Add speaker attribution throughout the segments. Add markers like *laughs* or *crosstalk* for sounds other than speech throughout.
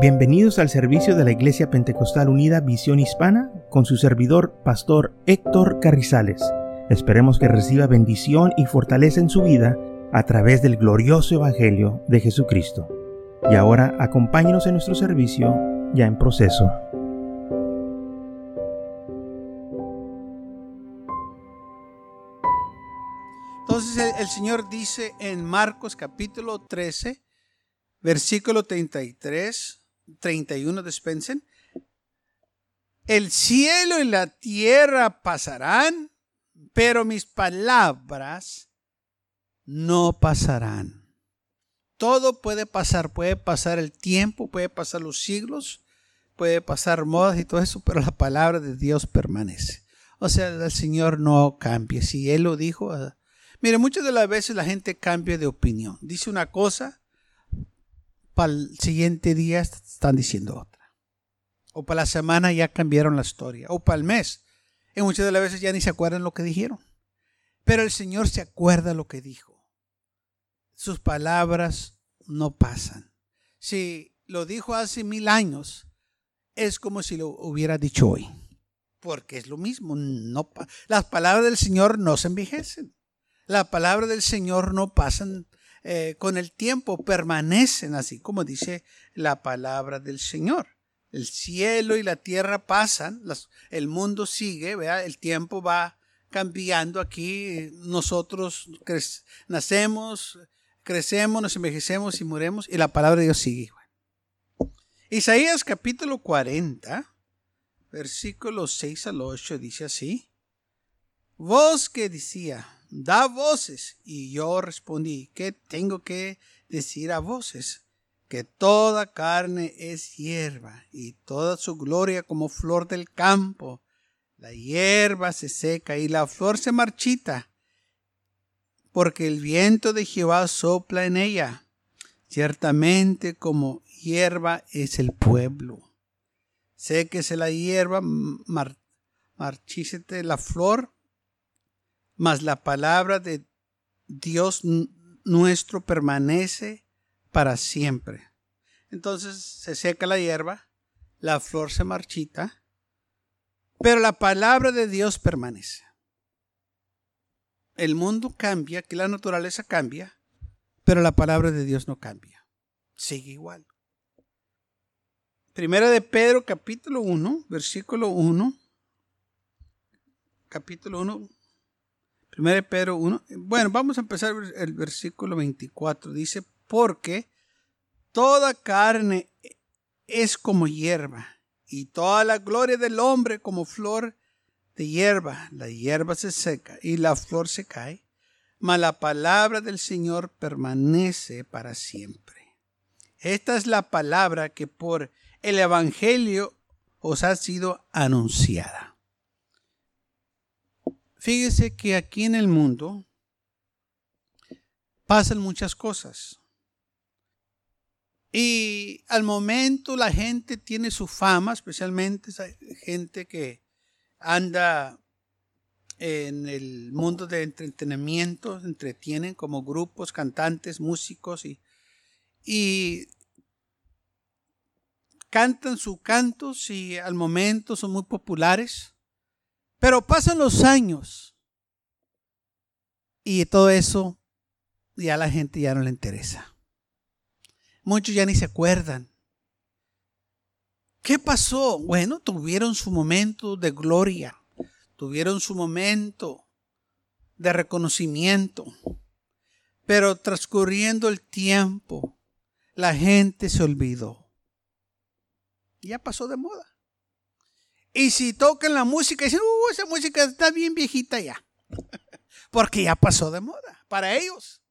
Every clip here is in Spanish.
Speaker 1: Bienvenidos al servicio de la Iglesia Pentecostal Unida Visión Hispana con su servidor, Pastor Héctor Carrizales. Esperemos que reciba bendición y fortaleza en su vida a través del glorioso Evangelio de Jesucristo. Y ahora acompáñenos en nuestro servicio ya en proceso.
Speaker 2: Entonces el, Señor dice en Marcos capítulo 13, versículo 33, 31, dispensen. El cielo y la tierra pasarán, pero mis palabras no pasarán. Todo puede pasar, puede pasar el tiempo, puede pasar los siglos, puede pasar modas y todo eso, pero la palabra de Dios permanece. O sea, el Señor no cambia. Si Él lo dijo, ah, mire, muchas de las veces la gente cambia de opinión. Dice una cosa para el siguiente día están diciendo otra. O para la semana ya cambiaron la historia. O para el mes. Y muchas de las veces ya ni se acuerdan lo que dijeron. Pero el Señor se acuerda lo que dijo. Sus palabras no pasan. Si lo dijo hace mil años, es como si lo hubiera dicho hoy. Porque es lo mismo. No, las palabras del Señor no se envejecen. Las palabras del Señor no pasan eh, con el tiempo permanecen así como dice la palabra del Señor. El cielo y la tierra pasan, el mundo sigue, el tiempo va cambiando aquí. Nosotros nacemos, crecemos, nos envejecemos y moremos y la palabra de Dios sigue. Isaías capítulo 40, versículos 6 al 8 dice así. Vos que decía, da voces. Y yo respondí, ¿qué tengo que decir a voces? Que toda carne es hierba y toda su gloria como flor del campo. La hierba se seca y la flor se marchita, porque el viento de Jehová sopla en ella. Ciertamente como hierba es el pueblo. Séquese la hierba, mar, marchícete la flor, mas la palabra de Dios nuestro permanece para siempre. Entonces se seca la hierba, la flor se marchita, pero la palabra de Dios permanece. El mundo cambia, que la naturaleza cambia, pero la palabra de Dios no cambia. Sigue igual. Primera de Pedro capítulo 1, versículo 1. Capítulo 1, 1 Pedro 1. Bueno, vamos a empezar el versículo 24. Dice, porque toda carne es como hierba, y toda la gloria del hombre como flor de hierba. La hierba se seca y la flor se cae, mas la palabra del Señor permanece para siempre. Esta es la palabra que por el Evangelio os ha sido anunciada. Fíjese que aquí en el mundo pasan muchas cosas. Y al momento la gente tiene su fama, especialmente gente que anda en el mundo de entretenimiento, entretienen como grupos, cantantes, músicos y, y cantan sus cantos y al momento son muy populares. Pero pasan los años y todo eso ya la gente ya no le interesa. Muchos ya ni se acuerdan. ¿Qué pasó? Bueno, tuvieron su momento de gloria, tuvieron su momento de reconocimiento, pero transcurriendo el tiempo, la gente se olvidó. Ya pasó de moda. Y si tocan la música, dicen, uh, esa música está bien viejita ya. *laughs* Porque ya pasó de moda para ellos.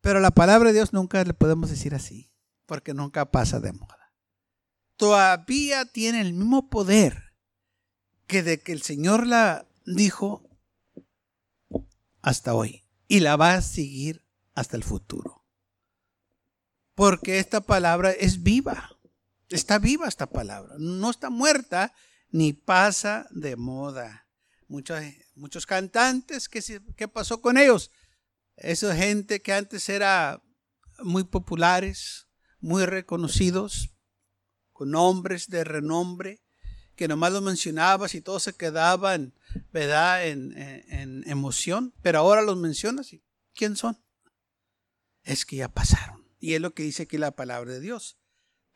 Speaker 2: Pero la palabra de Dios nunca le podemos decir así, porque nunca pasa de moda. Todavía tiene el mismo poder que de que el Señor la dijo hasta hoy. Y la va a seguir hasta el futuro. Porque esta palabra es viva. Está viva esta palabra, no está muerta ni pasa de moda. Muchos, muchos cantantes, ¿qué, ¿qué pasó con ellos? Esa gente que antes era muy populares, muy reconocidos, con hombres de renombre, que nomás los mencionabas y todos se quedaban, ¿verdad?, en, en emoción, pero ahora los mencionas y ¿quién son? Es que ya pasaron. Y es lo que dice aquí la palabra de Dios.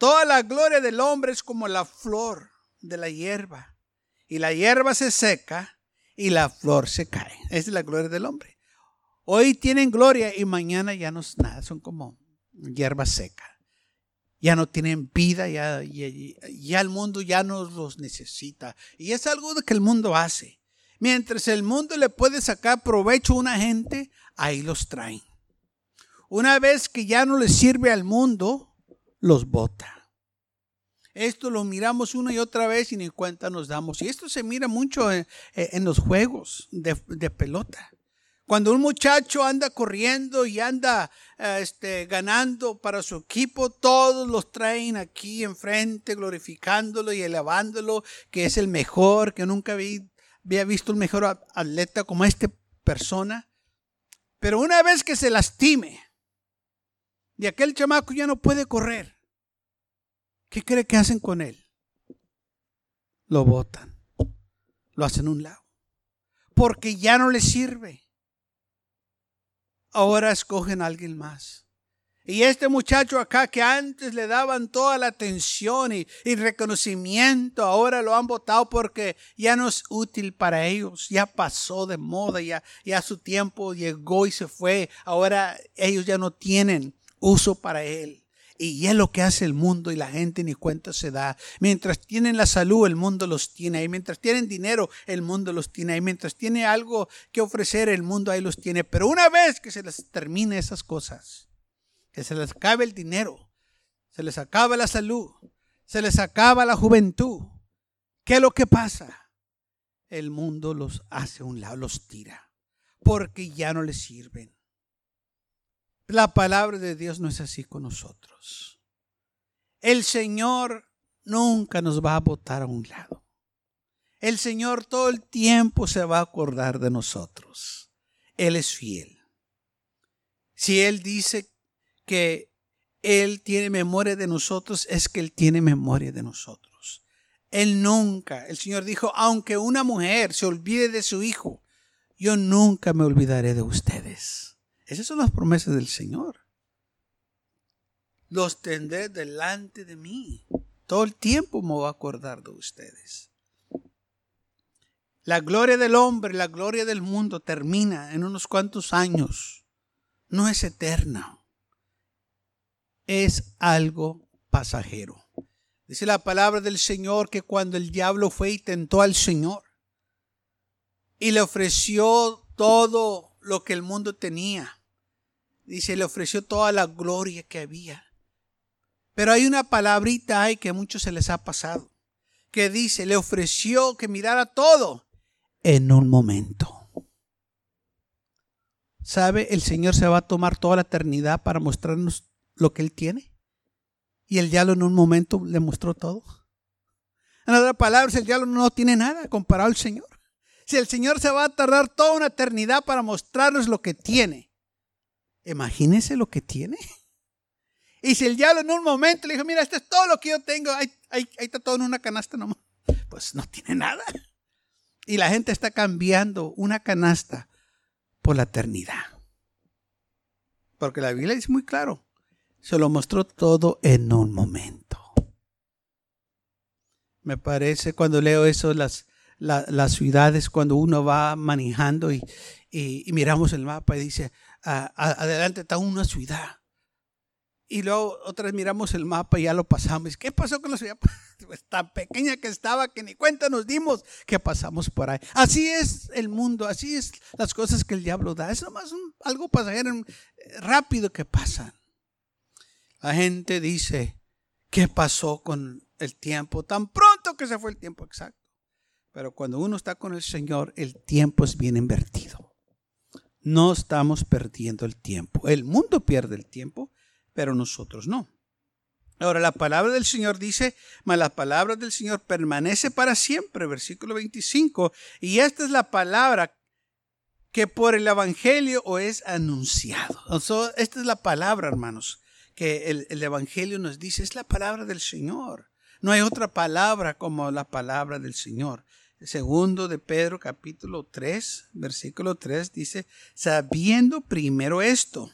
Speaker 2: Toda la gloria del hombre es como la flor de la hierba. Y la hierba se seca y la flor se cae. Esa es la gloria del hombre. Hoy tienen gloria y mañana ya no es nada. Son como hierba seca. Ya no tienen vida, ya, ya, el mundo ya no los necesita. Y es algo que el mundo hace. Mientras el mundo le puede sacar provecho a una gente, ahí los traen. Una vez que ya no le sirve al mundo, los bota. Esto lo miramos una y otra vez y ni cuenta nos damos. Y esto se mira mucho en, los juegos de, pelota. Cuando un muchacho anda corriendo y anda este, ganando para su equipo, todos los traen aquí enfrente, glorificándolo y alabándolo, que es el mejor, que nunca había visto un mejor atleta como esta persona. Pero una vez que se lastime y aquel chamaco ya no puede correr, ¿Qué cree que hacen con él? Lo botan. Lo hacen un lado. Porque ya no le sirve. Ahora escogen a alguien más. Y este muchacho acá que antes le daban toda la atención y, reconocimiento, ahora lo han votado porque ya no es útil para ellos, ya pasó de moda, ya, ya su tiempo llegó y se fue, ahora ellos ya no tienen uso para él. Y es lo que hace el mundo y la gente ni cuenta se da. Mientras tienen la salud, el mundo los tiene ahí. Mientras tienen dinero, el mundo los tiene ahí. Mientras tiene algo que ofrecer, el mundo ahí los tiene. Pero una vez que se les termine esas cosas, que se les acabe el dinero, se les acaba la salud, se les acaba la juventud, ¿qué es lo que pasa? El mundo los hace a un lado, los tira, porque ya no les sirven. La palabra de Dios no es así con nosotros. El Señor nunca nos va a botar a un lado. El Señor todo el tiempo se va a acordar de nosotros. Él es fiel. Si Él dice que Él tiene memoria de nosotros, es que Él tiene memoria de nosotros. Él nunca, el Señor dijo, aunque una mujer se olvide de su hijo, yo nunca me olvidaré de ustedes. Esas son las promesas del Señor. Los tendré delante de mí. Todo el tiempo me voy a acordar de ustedes. La gloria del hombre, la gloria del mundo termina en unos cuantos años. No es eterna. Es algo pasajero. Dice la palabra del Señor que cuando el diablo fue y tentó al Señor y le ofreció todo lo que el mundo tenía, Dice, le ofreció toda la gloria que había. Pero hay una palabrita ahí que a muchos se les ha pasado. Que dice, le ofreció que mirara todo en un momento. ¿Sabe? El Señor se va a tomar toda la eternidad para mostrarnos lo que Él tiene. Y el diablo en un momento le mostró todo. En otras palabras, el diablo no tiene nada comparado al Señor. Si el Señor se va a tardar toda una eternidad para mostrarnos lo que tiene, Imagínese lo que tiene. *laughs* Y si el diablo en un momento le dijo, mira, esto es todo lo que yo tengo, ahí, está todo en una canasta nomás, *laughs* pues no tiene nada. Y la gente está cambiando una canasta por la eternidad. Porque la Biblia es muy claro, se lo mostró todo en un momento. Me parece cuando leo eso, las, las ciudades, cuando uno va manejando y, y miramos el mapa y dice, adelante está una ciudad. Y luego otra miramos el mapa y ya lo pasamos. ¿Qué pasó con la ciudad? *laughs* Pues tan pequeña que estaba que ni cuenta nos dimos que pasamos por ahí. Así es el mundo, así es las cosas que el diablo da. Es nomás algo pasajero eh, rápido que pasa. La gente dice, ¿qué pasó con el tiempo? Tan pronto que se fue el tiempo exacto. Pero cuando uno está con el Señor, el tiempo es bien invertido no estamos perdiendo el tiempo. El mundo pierde el tiempo, pero nosotros no. Ahora la palabra del Señor dice, mas la palabra del Señor permanece para siempre, versículo 25. Y esta es la palabra que por el Evangelio o es anunciado. esta es la palabra, hermanos, que el, el Evangelio nos dice, es la palabra del Señor. No hay otra palabra como la palabra del Señor. Segundo de Pedro capítulo 3, versículo 3 dice, sabiendo primero esto,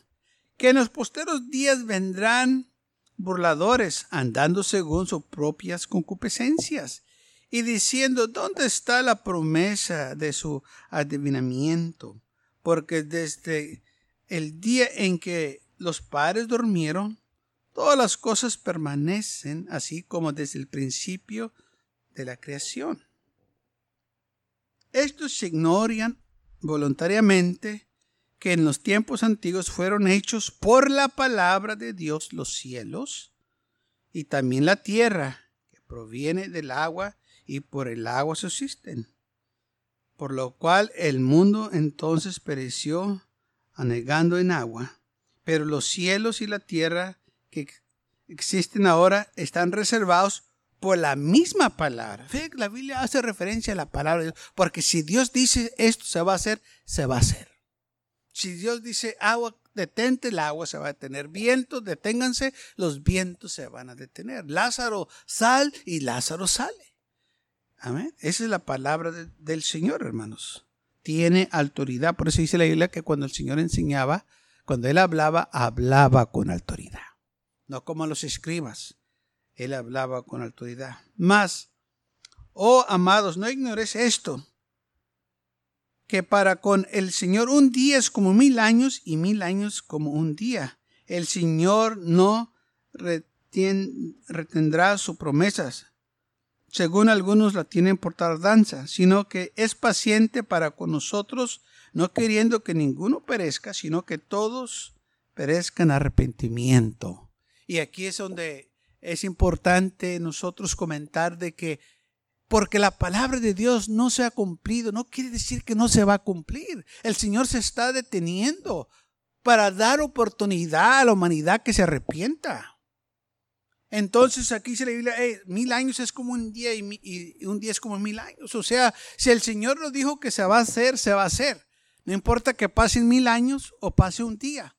Speaker 2: que en los posteros días vendrán burladores, andando según sus propias concupiscencias, y diciendo, ¿dónde está la promesa de su adivinamiento? Porque desde el día en que los padres durmieron, todas las cosas permanecen así como desde el principio de la creación. Estos se ignoran voluntariamente que en los tiempos antiguos fueron hechos por la palabra de Dios los cielos y también la tierra, que proviene del agua y por el agua subsisten. Por lo cual el mundo entonces pereció anegando en agua, pero los cielos y la tierra que existen ahora están reservados por la misma palabra. La Biblia hace referencia a la palabra de Dios, porque si Dios dice esto se va a hacer, se va a hacer. Si Dios dice agua, detente, el agua se va a detener. Vientos, deténganse, los vientos se van a detener. Lázaro, sal y Lázaro sale. Amén. Esa es la palabra del Señor, hermanos. Tiene autoridad. Por eso dice la Biblia que cuando el Señor enseñaba, cuando Él hablaba, hablaba con autoridad. No como los escribas. Él hablaba con autoridad. Más, oh amados, no ignores esto, que para con el Señor un día es como mil años y mil años como un día. El Señor no retendrá sus promesas, según algunos la tienen por tardanza, sino que es paciente para con nosotros, no queriendo que ninguno perezca, sino que todos perezcan arrepentimiento. Y aquí es donde es importante nosotros comentar de que porque la palabra de Dios no se ha cumplido, no quiere decir que no se va a cumplir. El Señor se está deteniendo para dar oportunidad a la humanidad que se arrepienta. Entonces aquí se le dice, mil años es como un día y, y, un día es como mil años. O sea, si el Señor lo dijo que se va a hacer, se va a hacer. No importa que pasen mil años o pase un día.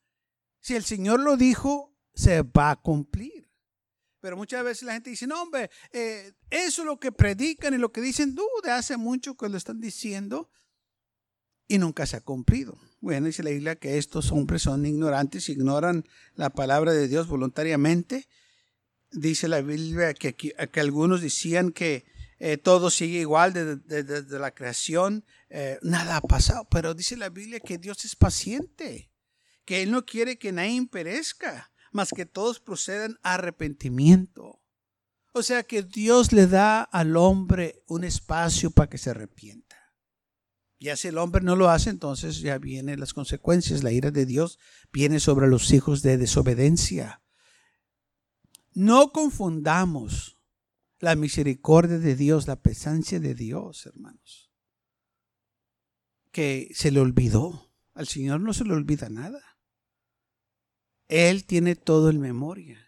Speaker 2: Si el Señor lo dijo, se va a cumplir. Pero muchas veces la gente dice, no, hombre, eh, eso es lo que predican y lo que dicen, de hace mucho que lo están diciendo y nunca se ha cumplido. Bueno, dice la Biblia que estos hombres son ignorantes, ignoran la palabra de Dios voluntariamente. Dice la Biblia que, que algunos decían que eh, todo sigue igual desde, la creación, eh, nada ha pasado, pero dice la Biblia que Dios es paciente, que Él no quiere que nadie perezca, más que todos procedan a arrepentimiento. O sea que Dios le da al hombre un espacio para que se arrepienta. Ya si el hombre no lo hace, entonces ya vienen las consecuencias. La ira de Dios viene sobre los hijos de desobediencia. No confundamos la misericordia de Dios, la presencia de Dios, hermanos. Que se le olvidó. Al Señor no se le olvida nada. Él tiene todo en memoria.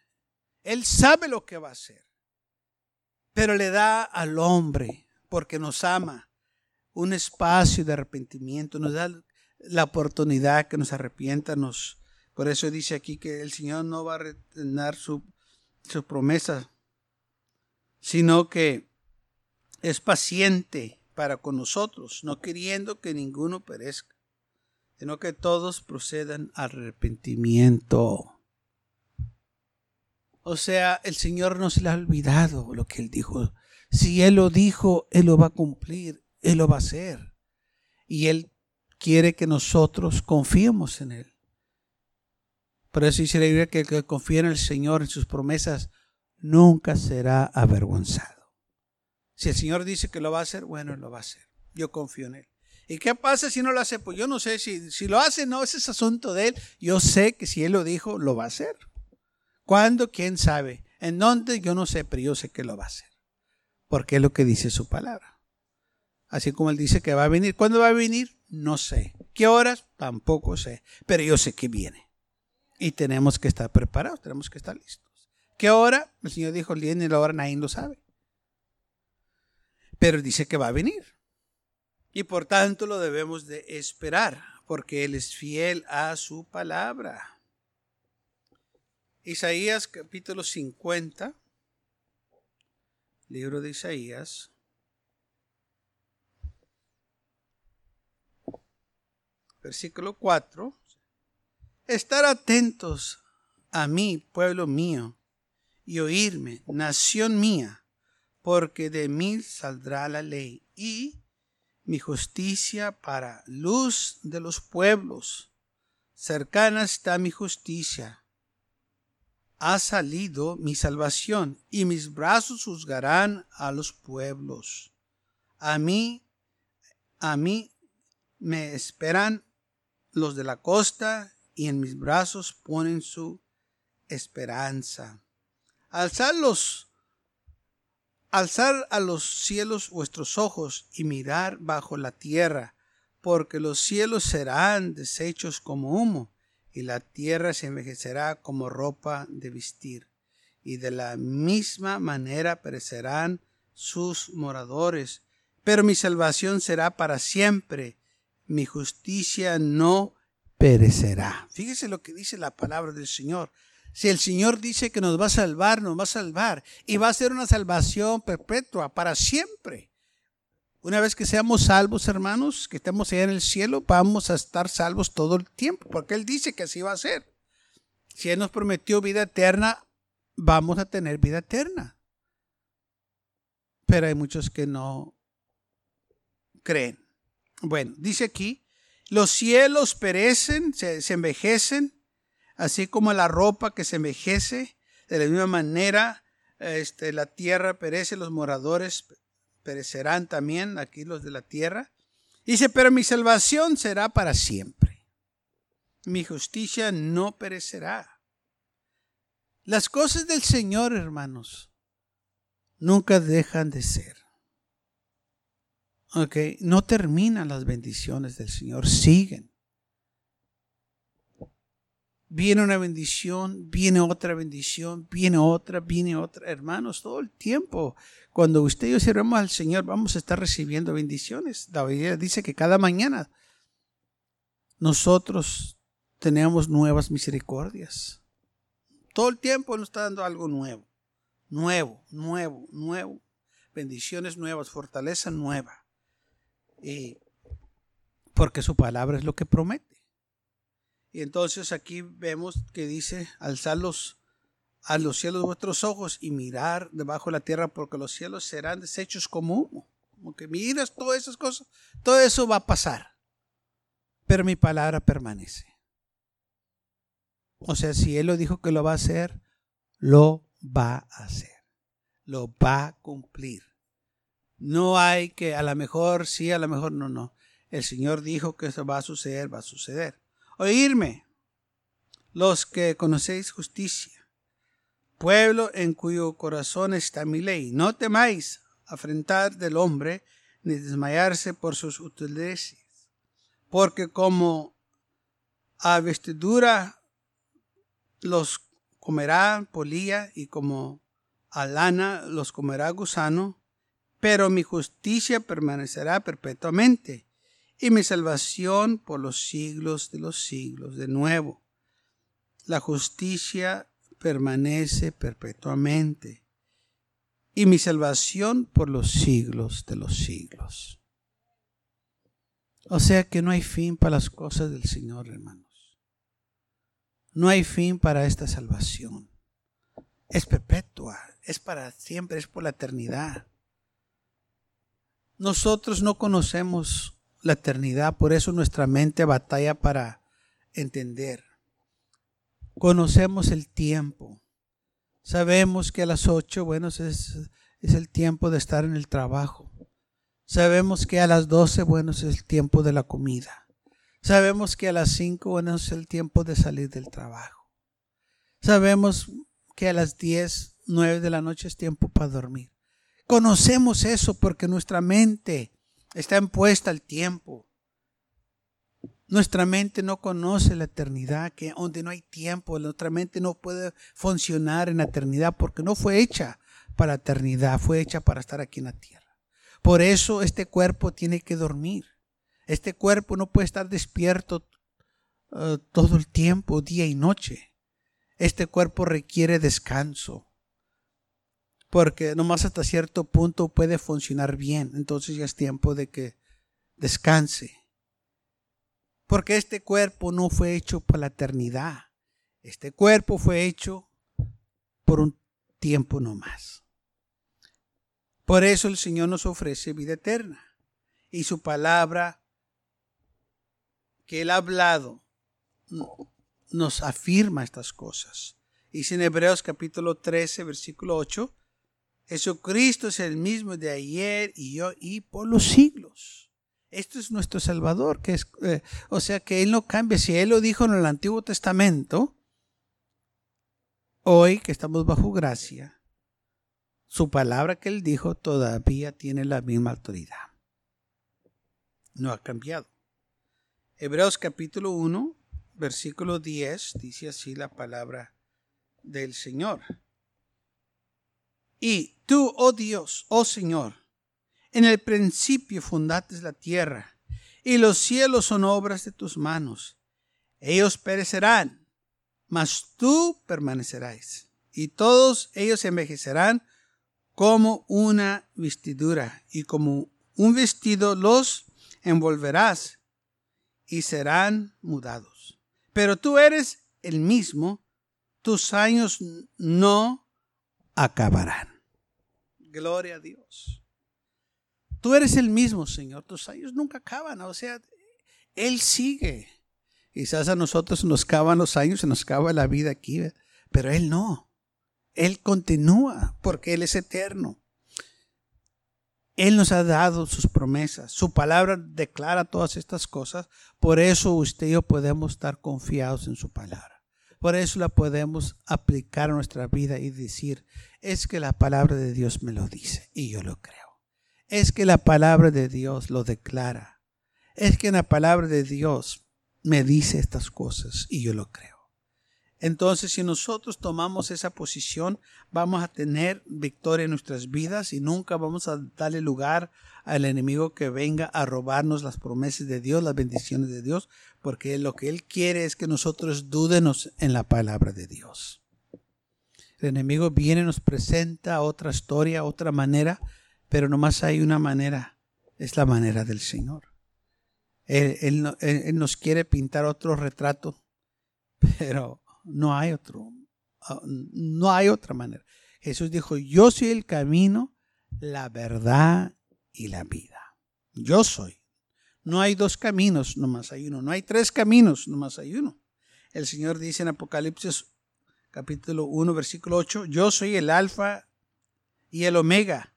Speaker 2: Él sabe lo que va a hacer. Pero le da al hombre, porque nos ama, un espacio de arrepentimiento, nos da la oportunidad que nos arrepienta. Nos, por eso dice aquí que el Señor no va a retener su, su promesa, sino que es paciente para con nosotros, no queriendo que ninguno perezca sino que todos procedan al arrepentimiento. O sea, el Señor no se le ha olvidado lo que Él dijo. Si Él lo dijo, Él lo va a cumplir, Él lo va a hacer. Y Él quiere que nosotros confiemos en Él. Por eso dice la Biblia que el que confía en el Señor, en sus promesas, nunca será avergonzado. Si el Señor dice que lo va a hacer, bueno, lo va a hacer. Yo confío en Él. ¿Y qué pasa si no lo hace? Pues yo no sé si, si lo hace, no, ese es asunto de él. Yo sé que si él lo dijo, lo va a hacer. ¿Cuándo? ¿Quién sabe? ¿En dónde? Yo no sé, pero yo sé que lo va a hacer. Porque es lo que dice su palabra. Así como él dice que va a venir. ¿Cuándo va a venir? No sé. ¿Qué horas? Tampoco sé. Pero yo sé que viene. Y tenemos que estar preparados, tenemos que estar listos. ¿Qué hora? El Señor dijo el día y la hora nadie lo sabe. Pero dice que va a venir. Y por tanto lo debemos de esperar, porque Él es fiel a su palabra. Isaías capítulo 50, Libro de Isaías. Versículo 4. Estar atentos a mí, pueblo mío, y oírme, nación mía, porque de mí saldrá la ley y mi justicia para luz de los pueblos. Cercana está mi justicia ha salido mi salvación, y mis brazos juzgarán a los pueblos. A mí, a mí me esperan los de la costa, y en mis brazos ponen su esperanza. Alzar alzar a los cielos vuestros ojos y mirar bajo la tierra, porque los cielos serán deshechos como humo y la tierra se envejecerá como ropa de vestir, y de la misma manera perecerán sus moradores. Pero mi salvación será para siempre, mi justicia no perecerá. Fíjese lo que dice la palabra del Señor. Si el Señor dice que nos va a salvar, nos va a salvar, y va a ser una salvación perpetua para siempre. Una vez que seamos salvos, hermanos, que estemos allá en el cielo, vamos a estar salvos todo el tiempo, porque Él dice que así va a ser. Si Él nos prometió vida eterna, vamos a tener vida eterna. Pero hay muchos que no creen. Bueno, dice aquí, los cielos perecen, se, envejecen, así como la ropa que se envejece. De la misma manera, este, la tierra perece, los moradores perecerán también aquí los de la tierra. Dice, pero mi salvación será para siempre. Mi justicia no perecerá. Las cosas del Señor, hermanos, nunca dejan de ser. Ok, no terminan las bendiciones del Señor, siguen viene una bendición, viene otra bendición, viene otra, viene otra. Hermanos, todo el tiempo, cuando usted y yo sirvamos al Señor, vamos a estar recibiendo bendiciones. David dice que cada mañana nosotros tenemos nuevas misericordias. Todo el tiempo nos está dando algo nuevo, nuevo, nuevo, nuevo. Bendiciones nuevas, fortaleza nueva. Y porque su palabra es lo que promete. Y entonces aquí vemos que dice, alzarlos a los cielos vuestros ojos y mirar debajo de la tierra porque los cielos serán deshechos como humo. Como que miras todas esas cosas, todo eso va a pasar. Pero mi palabra permanece. O sea, si Él lo dijo que lo va a hacer, lo va a hacer. Lo va a cumplir. No hay que, a lo mejor sí, a lo mejor no, no. El Señor dijo que eso va a suceder, va a suceder oírme, los que conocéis justicia, pueblo en cuyo corazón está mi ley. No temáis afrentar del hombre, ni desmayarse por sus utilidades, porque como a vestidura los comerá polilla y como a lana los comerá gusano, pero mi justicia permanecerá perpetuamente y mi salvación por los siglos de los siglos. De nuevo, la justicia permanece perpetuamente y mi salvación por los siglos de los siglos. O sea que no hay fin para las cosas del Señor, hermanos. No hay fin para esta salvación. Es perpetua, es para siempre, es por la eternidad. Nosotros no conocemos la eternidad, por eso nuestra mente batalla para entender. Conocemos el tiempo. Sabemos que a las ocho, bueno, es, es el tiempo de estar en el trabajo. Sabemos que a las doce, bueno, es el tiempo de la comida. Sabemos que a las cinco, bueno, es el tiempo de salir del trabajo. Sabemos que a las diez, nueve de la noche es tiempo para dormir. Conocemos eso porque nuestra mente Está impuesta al tiempo. Nuestra mente no conoce la eternidad, que donde no hay tiempo, nuestra mente no puede funcionar en la eternidad porque no fue hecha para la eternidad, fue hecha para estar aquí en la tierra. Por eso este cuerpo tiene que dormir. Este cuerpo no puede estar despierto eh, todo el tiempo, día y noche. Este cuerpo requiere descanso. Porque nomás hasta cierto punto puede funcionar bien. Entonces ya es tiempo de que descanse. Porque este cuerpo no fue hecho por la eternidad. Este cuerpo fue hecho por un tiempo nomás. Por eso el Señor nos ofrece vida eterna. Y su palabra que Él ha hablado nos afirma estas cosas. Dice en Hebreos capítulo 13, versículo 8, Jesucristo es el mismo de ayer y yo y por los siglos. Esto es nuestro Salvador, que es, eh, o sea que Él no cambia. Si Él lo dijo en el Antiguo Testamento, hoy que estamos bajo gracia, su palabra que Él dijo todavía tiene la misma autoridad. No ha cambiado. Hebreos capítulo 1, versículo 10, dice así la palabra del Señor. Y tú, oh Dios, oh Señor, en el principio fundaste la tierra, y los cielos son obras de tus manos. Ellos perecerán, mas tú permanecerás, y todos ellos envejecerán como una vestidura, y como un vestido los envolverás, y serán mudados. Pero tú eres el mismo, tus años no acabarán. Gloria a Dios. Tú eres el mismo, Señor. Tus años nunca acaban. O sea, Él sigue. Quizás a nosotros nos acaban los años, se nos acaba la vida aquí, pero Él no. Él continúa porque Él es eterno. Él nos ha dado sus promesas. Su palabra declara todas estas cosas. Por eso usted y yo podemos estar confiados en su palabra. Por eso la podemos aplicar a nuestra vida y decir, es que la palabra de Dios me lo dice y yo lo creo. Es que la palabra de Dios lo declara. Es que la palabra de Dios me dice estas cosas y yo lo creo. Entonces, si nosotros tomamos esa posición, vamos a tener victoria en nuestras vidas y nunca vamos a darle lugar al enemigo que venga a robarnos las promesas de Dios, las bendiciones de Dios, porque lo que él quiere es que nosotros dudemos en la palabra de Dios. El enemigo viene, nos presenta otra historia, otra manera, pero nomás hay una manera, es la manera del Señor. Él, nos quiere pintar otro retrato, *laughs* pero no hay otro, ah, no hay otra manera. Jesús dijo, yo soy el camino, la verdad y la vida. Yo soy. No hay dos caminos, nomás hay uno. No hay tres caminos, nomás hay uno. El Señor dice en Apocalipsis capítulo 1, versículo 8, yo soy el alfa y el omega,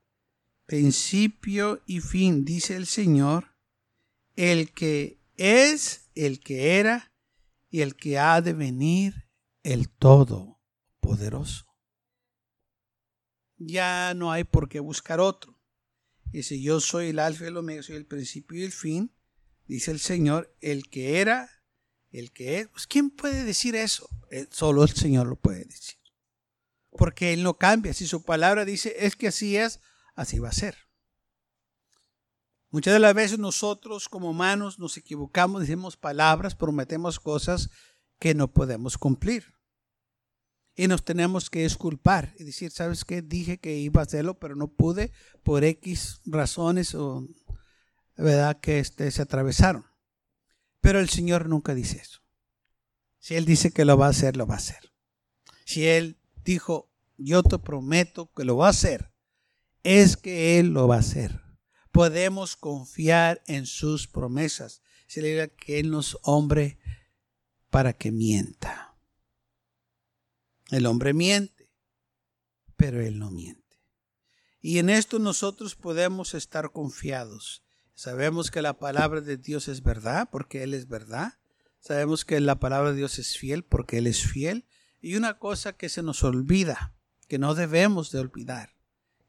Speaker 2: principio y fin, dice el Señor, el que es, el que era y el que ha de venir, el Todopoderoso. Ya no hay por qué buscar otro. Dice, yo soy el alfa y el omega, soy el principio y el fin, dice el Señor, el que era, el que es. Pues, ¿Quién puede decir eso? Eh, solo el Señor lo puede decir. Porque Él no cambia. Si su palabra dice, es que así es, así va a ser. Muchas de las veces nosotros como humanos nos equivocamos, decimos palabras, prometemos cosas que no podemos cumplir. Y nos tenemos que disculpar y decir, ¿sabes qué? Dije que iba a hacerlo, pero no pude por X razones o, ¿verdad? Que este, se atravesaron. Pero el Señor nunca dice eso. Si Él dice que lo va a hacer, lo va a hacer. Si Él dijo, yo te prometo que lo va a hacer, es que Él lo va a hacer. Podemos confiar en sus promesas. Se le diga que Él no es hombre para que mienta. El hombre miente, pero Él no miente. Y en esto nosotros podemos estar confiados. Sabemos que la palabra de Dios es verdad porque Él es verdad. Sabemos que la palabra de Dios es fiel porque Él es fiel. Y una cosa que se nos olvida, que no debemos de olvidar,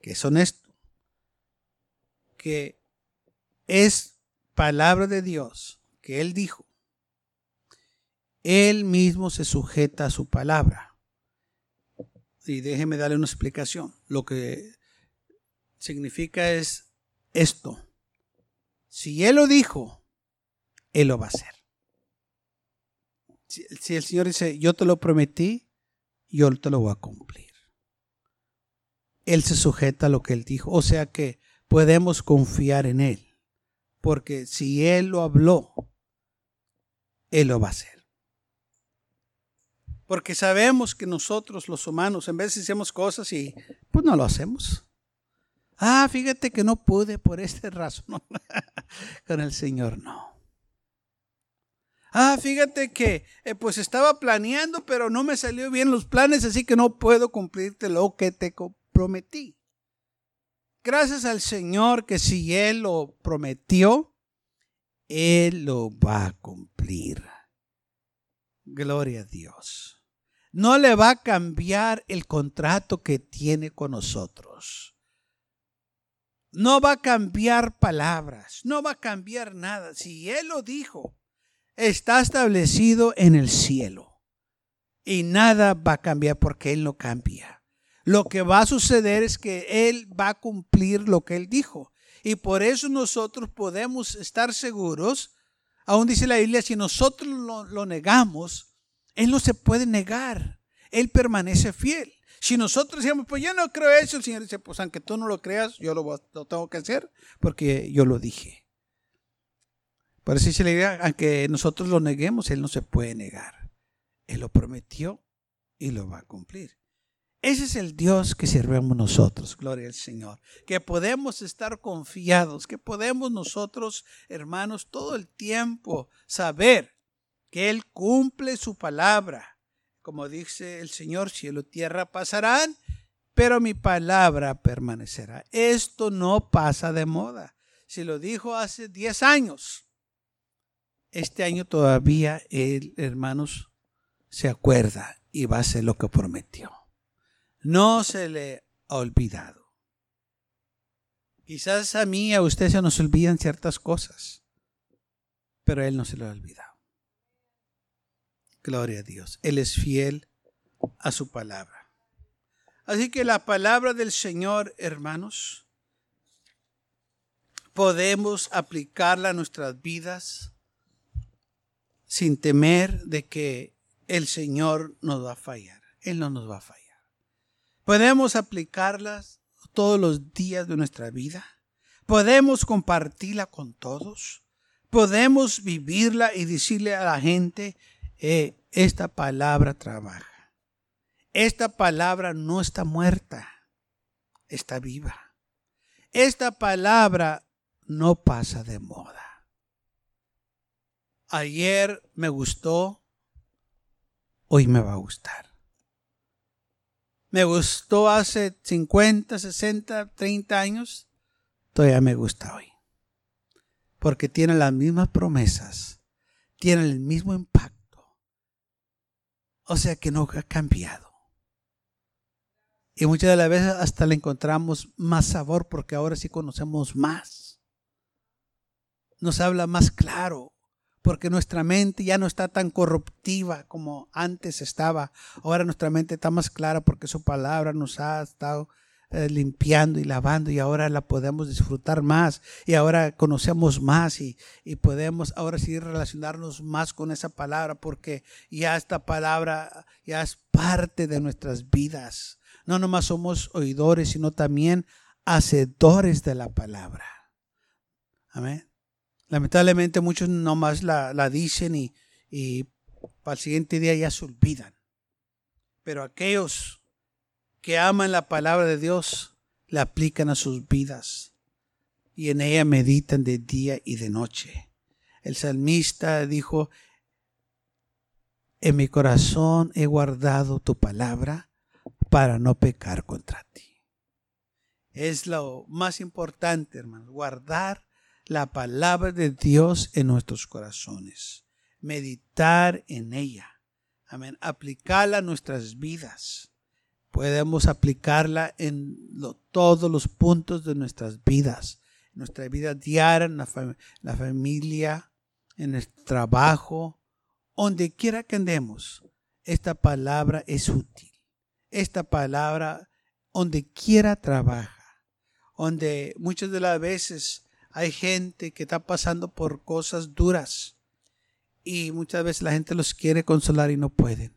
Speaker 2: que es honesto, que es palabra de Dios, que Él dijo. Él mismo se sujeta a su palabra y déjeme darle una explicación. Lo que significa es esto. Si Él lo dijo, Él lo va a hacer. Si, el Señor dice, yo te lo prometí, yo te lo voy a cumplir. Él se sujeta a lo que Él dijo. O sea que podemos confiar en Él. Porque si Él lo habló, Él lo va a hacer. Porque sabemos que nosotros los humanos, en de hacemos cosas y pues no lo hacemos. Ah, fíjate que no pude por esta *laughs* razón. *laughs* Con el Señor no. Ah, fíjate que eh, pues estaba planeando, pero no me salió bien los planes, así que no puedo cumplirte lo que te prometí. Gracias al Señor que si Él lo prometió, Él lo va a cumplir. Gloria a Dios. No le va a cambiar el contrato que tiene con nosotros. No va a cambiar palabras, no va a cambiar nada. Si Él lo dijo, está establecido en el cielo. Y nada va a cambiar porque Él no cambia. Lo que va a suceder es que Él va a cumplir lo que Él dijo. Y por eso nosotros podemos estar seguros, aún dice la Biblia, si nosotros lo, negamos, Él no se puede negar. Él permanece fiel. Si nosotros decimos, pues yo no creo eso, el Señor dice, pues aunque tú no lo creas, yo lo, lo tengo que hacer porque yo lo dije. Por eso dice la aunque nosotros lo neguemos, Él no se puede negar. Él lo prometió y lo va a cumplir. Ese es el Dios que sirvemos nosotros, gloria al Señor. Que podemos estar confiados, que podemos nosotros, hermanos, todo el tiempo saber que Él cumple su palabra. Como dice el Señor, cielo y tierra pasarán, pero mi palabra permanecerá. Esto no pasa de moda. Si lo dijo hace 10 años, este año todavía él, hermanos, se acuerda y va a hacer lo que prometió. No se le ha olvidado. Quizás a mí, a usted se nos olvidan ciertas cosas, pero él no se lo ha olvidado. Gloria a Dios. Él es fiel a su palabra. Así que la palabra del Señor, hermanos, podemos aplicarla a nuestras vidas sin temer de que el Señor nos va a fallar. Él no nos va a fallar. Podemos aplicarlas todos los días de nuestra vida. Podemos compartirla con todos. Podemos vivirla y decirle a la gente, eh, esta palabra trabaja. Esta palabra no está muerta, está viva. Esta palabra no pasa de moda ayer me gustó, hoy me va a gustar. Me gustó hace 50, 60, 30 años, todavía me gusta hoy. Porque tiene las mismas promesas, tiene el mismo impacto. O sea que no ha cambiado. Y muchas de las veces hasta le encontramos más sabor porque ahora sí conocemos más. Nos habla más claro porque nuestra mente ya no está tan corruptiva como antes estaba. Ahora nuestra mente está más clara porque su palabra nos ha estado eh, limpiando y lavando y ahora la podemos disfrutar más y ahora conocemos más y, y podemos ahora sí relacionarnos más con esa palabra porque ya esta palabra ya es parte de nuestras vidas. No nomás somos oidores, sino también hacedores de la palabra. Amén. Lamentablemente muchos nomás la, la dicen y, y para el siguiente día ya se olvidan. Pero aquellos que aman la palabra de Dios la aplican a sus vidas y en ella meditan de día y de noche. El salmista dijo, en mi corazón he guardado tu palabra para no pecar contra ti. Es lo más importante, hermano, guardar la palabra de Dios en nuestros corazones, meditar en ella, amén, aplicarla a nuestras vidas. Podemos aplicarla en todos los puntos de nuestras vidas, en nuestra vida diaria, en la, la familia, en el trabajo, donde quiera que andemos. Esta palabra es útil. Esta palabra, donde quiera trabaja, donde muchas de las veces hay gente que está pasando por cosas duras y muchas veces la gente los quiere consolar y no pueden,